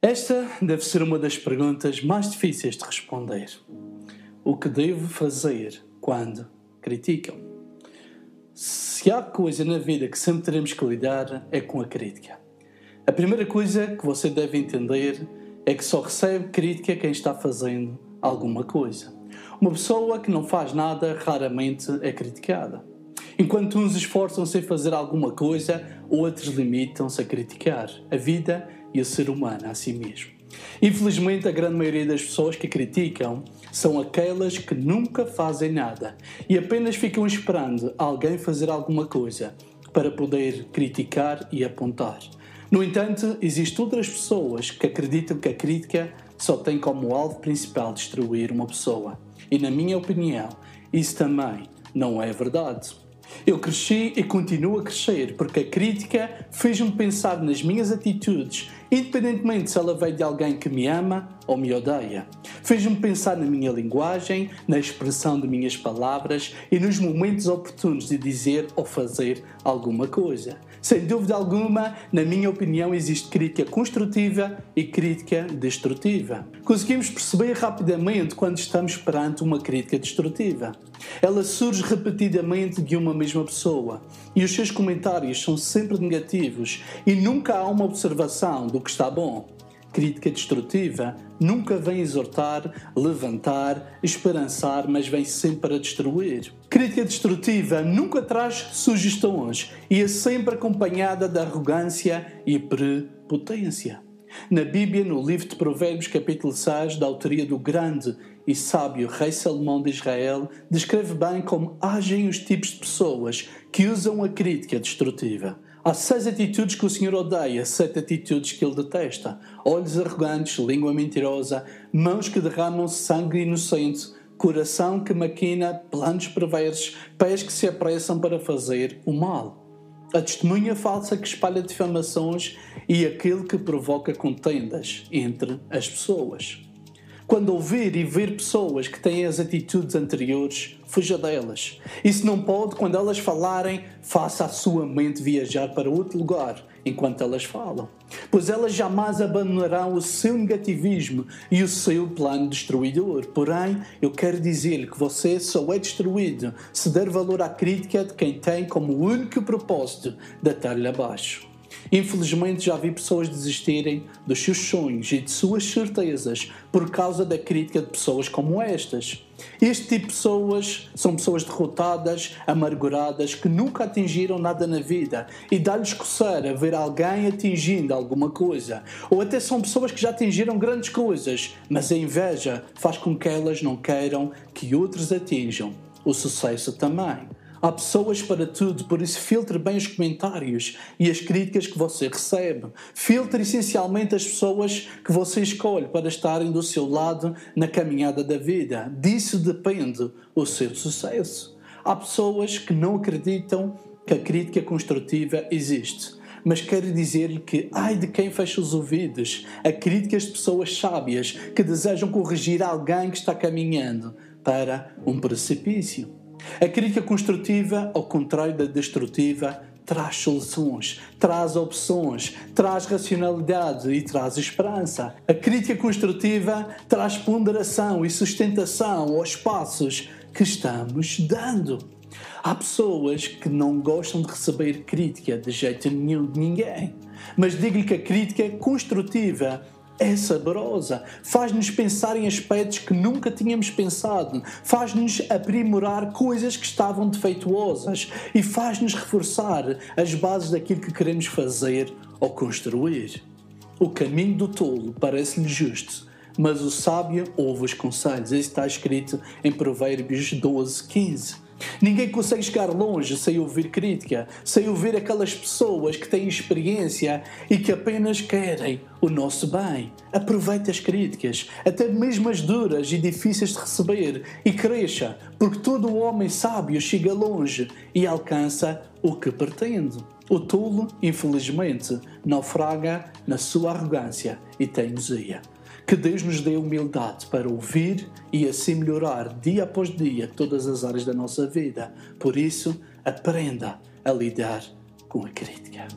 Esta deve ser uma das perguntas mais difíceis de responder. O que devo fazer quando criticam? Se há coisa na vida que sempre teremos que lidar é com a crítica. A primeira coisa que você deve entender é que só recebe crítica quem está fazendo alguma coisa. Uma pessoa que não faz nada raramente é criticada. Enquanto uns esforçam-se em fazer alguma coisa, outros limitam-se a criticar a vida e o ser humano a si mesmo. Infelizmente, a grande maioria das pessoas que criticam são aquelas que nunca fazem nada e apenas ficam esperando alguém fazer alguma coisa para poder criticar e apontar. No entanto, existem outras pessoas que acreditam que a crítica só tem como alvo principal destruir uma pessoa. E, na minha opinião, isso também não é verdade. Eu cresci e continuo a crescer porque a crítica fez-me pensar nas minhas atitudes, independentemente se ela veio de alguém que me ama ou me odeia. Fez-me pensar na minha linguagem, na expressão de minhas palavras e nos momentos oportunos de dizer ou fazer alguma coisa. Sem dúvida alguma, na minha opinião, existe crítica construtiva e crítica destrutiva. Conseguimos perceber rapidamente quando estamos perante uma crítica destrutiva. Ela surge repetidamente de uma mesma pessoa e os seus comentários são sempre negativos e nunca há uma observação do que está bom. Crítica destrutiva nunca vem exortar, levantar, esperançar, mas vem sempre para destruir. Crítica destrutiva nunca traz sugestões e é sempre acompanhada de arrogância e prepotência. Na Bíblia, no livro de Provérbios, capítulo 6, da autoria do grande e sábio rei Salomão de Israel, descreve bem como agem os tipos de pessoas que usam a crítica destrutiva. Há seis atitudes que o Senhor odeia, sete atitudes que ele detesta: olhos arrogantes, língua mentirosa, mãos que derramam sangue inocente, coração que maquina planos perversos, pés que se apressam para fazer o mal. A testemunha falsa que espalha difamações e aquele que provoca contendas entre as pessoas. Quando ouvir e ver pessoas que têm as atitudes anteriores, fuja delas. E se não pode, quando elas falarem, faça a sua mente viajar para outro lugar enquanto elas falam. Pois elas jamais abandonarão o seu negativismo e o seu plano destruidor. Porém, eu quero dizer-lhe que você só é destruído se der valor à crítica de quem tem como único propósito deitar-lhe abaixo. Infelizmente já vi pessoas desistirem dos seus sonhos e de suas certezas por causa da crítica de pessoas como estas. Este tipo de pessoas são pessoas derrotadas, amarguradas, que nunca atingiram nada na vida e dá-lhes coceira ver alguém atingindo alguma coisa. Ou até são pessoas que já atingiram grandes coisas, mas a inveja faz com que elas não queiram que outros atinjam o sucesso também. Há pessoas para tudo, por isso filtre bem os comentários e as críticas que você recebe. Filtre essencialmente as pessoas que você escolhe para estarem do seu lado na caminhada da vida. Disso depende o seu sucesso. Há pessoas que não acreditam que a crítica construtiva existe mas quero dizer-lhe que, ai de quem fecha os ouvidos a críticas de pessoas sábias que desejam corrigir alguém que está caminhando para um precipício. A crítica construtiva, ao contrário da destrutiva, traz soluções, traz opções, traz racionalidade e traz esperança. A crítica construtiva traz ponderação e sustentação aos passos que estamos dando. Há pessoas que não gostam de receber crítica de jeito nenhum de ninguém, mas digo-lhe que a crítica construtiva é saborosa, faz-nos pensar em aspectos que nunca tínhamos pensado, faz-nos aprimorar coisas que estavam defeituosas e faz-nos reforçar as bases daquilo que queremos fazer ou construir. O caminho do tolo parece-lhe justo, mas o sábio ouve os conselhos. Isso está escrito em Provérbios 12, 15. Ninguém consegue chegar longe sem ouvir crítica, sem ouvir aquelas pessoas que têm experiência e que apenas querem o nosso bem. Aproveite as críticas, até mesmo as duras e difíceis de receber, e cresça, porque todo homem sábio chega longe e alcança o que pretende. O tolo, infelizmente, naufraga na sua arrogância e teimosia. Que Deus nos dê humildade para ouvir e assim melhorar dia após dia todas as áreas da nossa vida. Por isso, aprenda a lidar com a crítica.